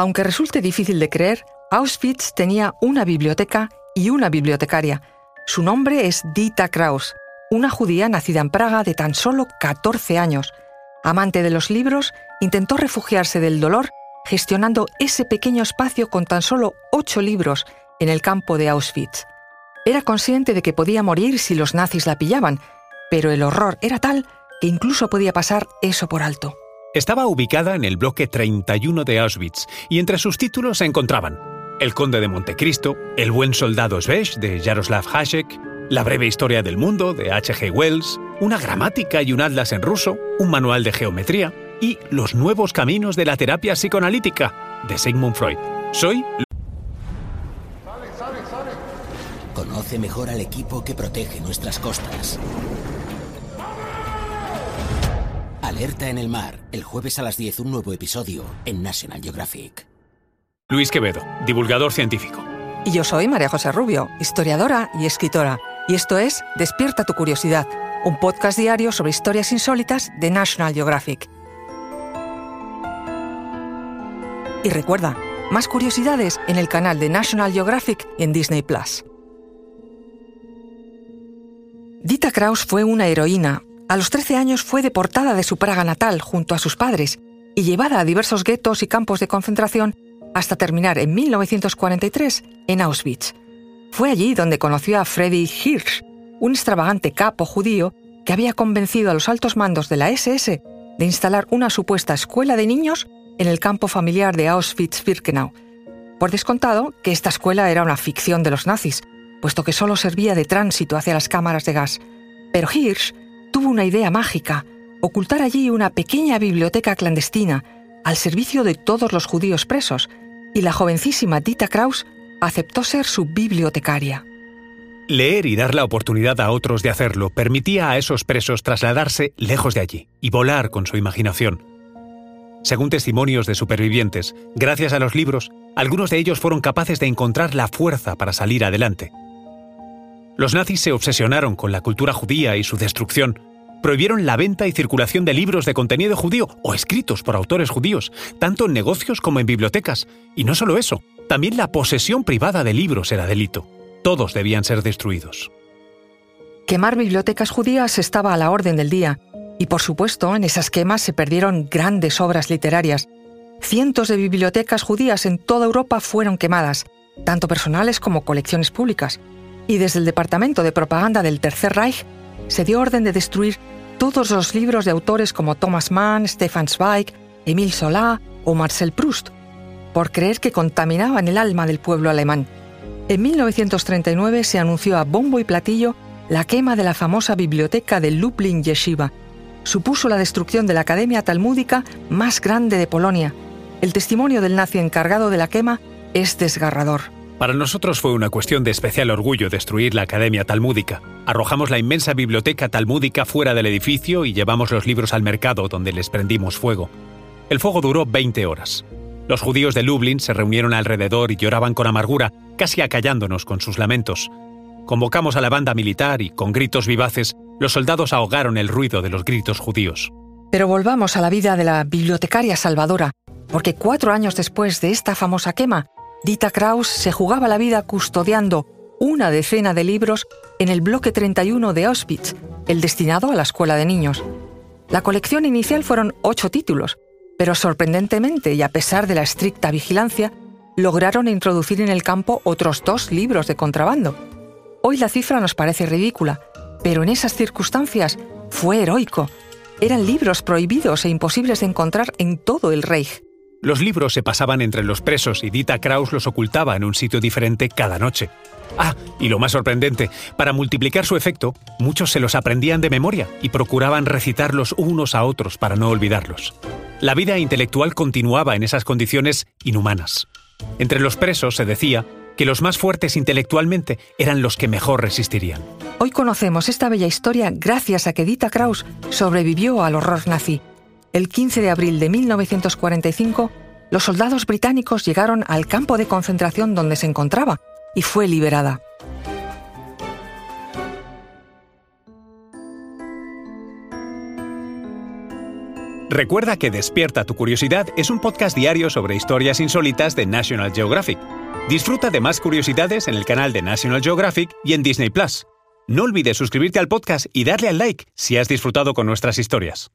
Aunque resulte difícil de creer, Auschwitz tenía una biblioteca y una bibliotecaria. Su nombre es Dita Kraus, una judía nacida en Praga de tan solo 14 años. Amante de los libros, intentó refugiarse del dolor gestionando ese pequeño espacio con tan solo ocho libros en el campo de Auschwitz. Era consciente de que podía morir si los nazis la pillaban, pero el horror era tal que incluso podía pasar eso por alto. Estaba ubicada en el bloque 31 de Auschwitz y entre sus títulos se encontraban El Conde de Montecristo, El Buen Soldado Svesh de Jaroslav Hasek, La Breve Historia del Mundo de H.G. Wells, una gramática y un atlas en ruso, un manual de geometría y Los Nuevos Caminos de la Terapia Psicoanalítica de Sigmund Freud. Soy Conoce mejor al equipo que protege nuestras costas. Alerta en el mar. El jueves a las 10 un nuevo episodio en National Geographic. Luis Quevedo, divulgador científico. Y yo soy María José Rubio, historiadora y escritora. Y esto es Despierta tu curiosidad, un podcast diario sobre historias insólitas de National Geographic. Y recuerda, más curiosidades en el canal de National Geographic en Disney Plus. Dita Kraus fue una heroína. A los 13 años fue deportada de su Praga natal junto a sus padres y llevada a diversos guetos y campos de concentración hasta terminar en 1943 en Auschwitz. Fue allí donde conoció a Freddy Hirsch, un extravagante capo judío que había convencido a los altos mandos de la SS de instalar una supuesta escuela de niños en el campo familiar de Auschwitz-Birkenau. Por descontado que esta escuela era una ficción de los nazis, puesto que solo servía de tránsito hacia las cámaras de gas. Pero Hirsch tuvo una idea mágica, ocultar allí una pequeña biblioteca clandestina al servicio de todos los judíos presos, y la jovencísima Dita Kraus aceptó ser su bibliotecaria. Leer y dar la oportunidad a otros de hacerlo permitía a esos presos trasladarse lejos de allí y volar con su imaginación. Según testimonios de supervivientes, gracias a los libros, algunos de ellos fueron capaces de encontrar la fuerza para salir adelante. Los nazis se obsesionaron con la cultura judía y su destrucción. Prohibieron la venta y circulación de libros de contenido judío o escritos por autores judíos, tanto en negocios como en bibliotecas. Y no solo eso, también la posesión privada de libros era delito. Todos debían ser destruidos. Quemar bibliotecas judías estaba a la orden del día, y por supuesto en esas quemas se perdieron grandes obras literarias. Cientos de bibliotecas judías en toda Europa fueron quemadas, tanto personales como colecciones públicas y desde el Departamento de Propaganda del Tercer Reich se dio orden de destruir todos los libros de autores como Thomas Mann, Stefan Zweig, Emile Zola o Marcel Proust, por creer que contaminaban el alma del pueblo alemán. En 1939 se anunció a bombo y platillo la quema de la famosa biblioteca de Lublin Yeshiva. Supuso la destrucción de la academia talmúdica más grande de Polonia. El testimonio del nazi encargado de la quema es desgarrador. Para nosotros fue una cuestión de especial orgullo destruir la Academia Talmúdica. Arrojamos la inmensa biblioteca talmúdica fuera del edificio y llevamos los libros al mercado donde les prendimos fuego. El fuego duró 20 horas. Los judíos de Lublin se reunieron alrededor y lloraban con amargura, casi acallándonos con sus lamentos. Convocamos a la banda militar y, con gritos vivaces, los soldados ahogaron el ruido de los gritos judíos. Pero volvamos a la vida de la bibliotecaria salvadora, porque cuatro años después de esta famosa quema, Dita Kraus se jugaba la vida custodiando una decena de libros en el bloque 31 de Auschwitz, el destinado a la escuela de niños. La colección inicial fueron ocho títulos, pero sorprendentemente y a pesar de la estricta vigilancia, lograron introducir en el campo otros dos libros de contrabando. Hoy la cifra nos parece ridícula, pero en esas circunstancias fue heroico. Eran libros prohibidos e imposibles de encontrar en todo el Reich. Los libros se pasaban entre los presos y Dita Kraus los ocultaba en un sitio diferente cada noche. Ah, y lo más sorprendente, para multiplicar su efecto, muchos se los aprendían de memoria y procuraban recitarlos unos a otros para no olvidarlos. La vida intelectual continuaba en esas condiciones inhumanas. Entre los presos se decía que los más fuertes intelectualmente eran los que mejor resistirían. Hoy conocemos esta bella historia gracias a que Dita Kraus sobrevivió al horror nazi el 15 de abril de 1945, los soldados británicos llegaron al campo de concentración donde se encontraba y fue liberada. Recuerda que Despierta tu Curiosidad es un podcast diario sobre historias insólitas de National Geographic. Disfruta de más curiosidades en el canal de National Geographic y en Disney Plus. No olvides suscribirte al podcast y darle al like si has disfrutado con nuestras historias.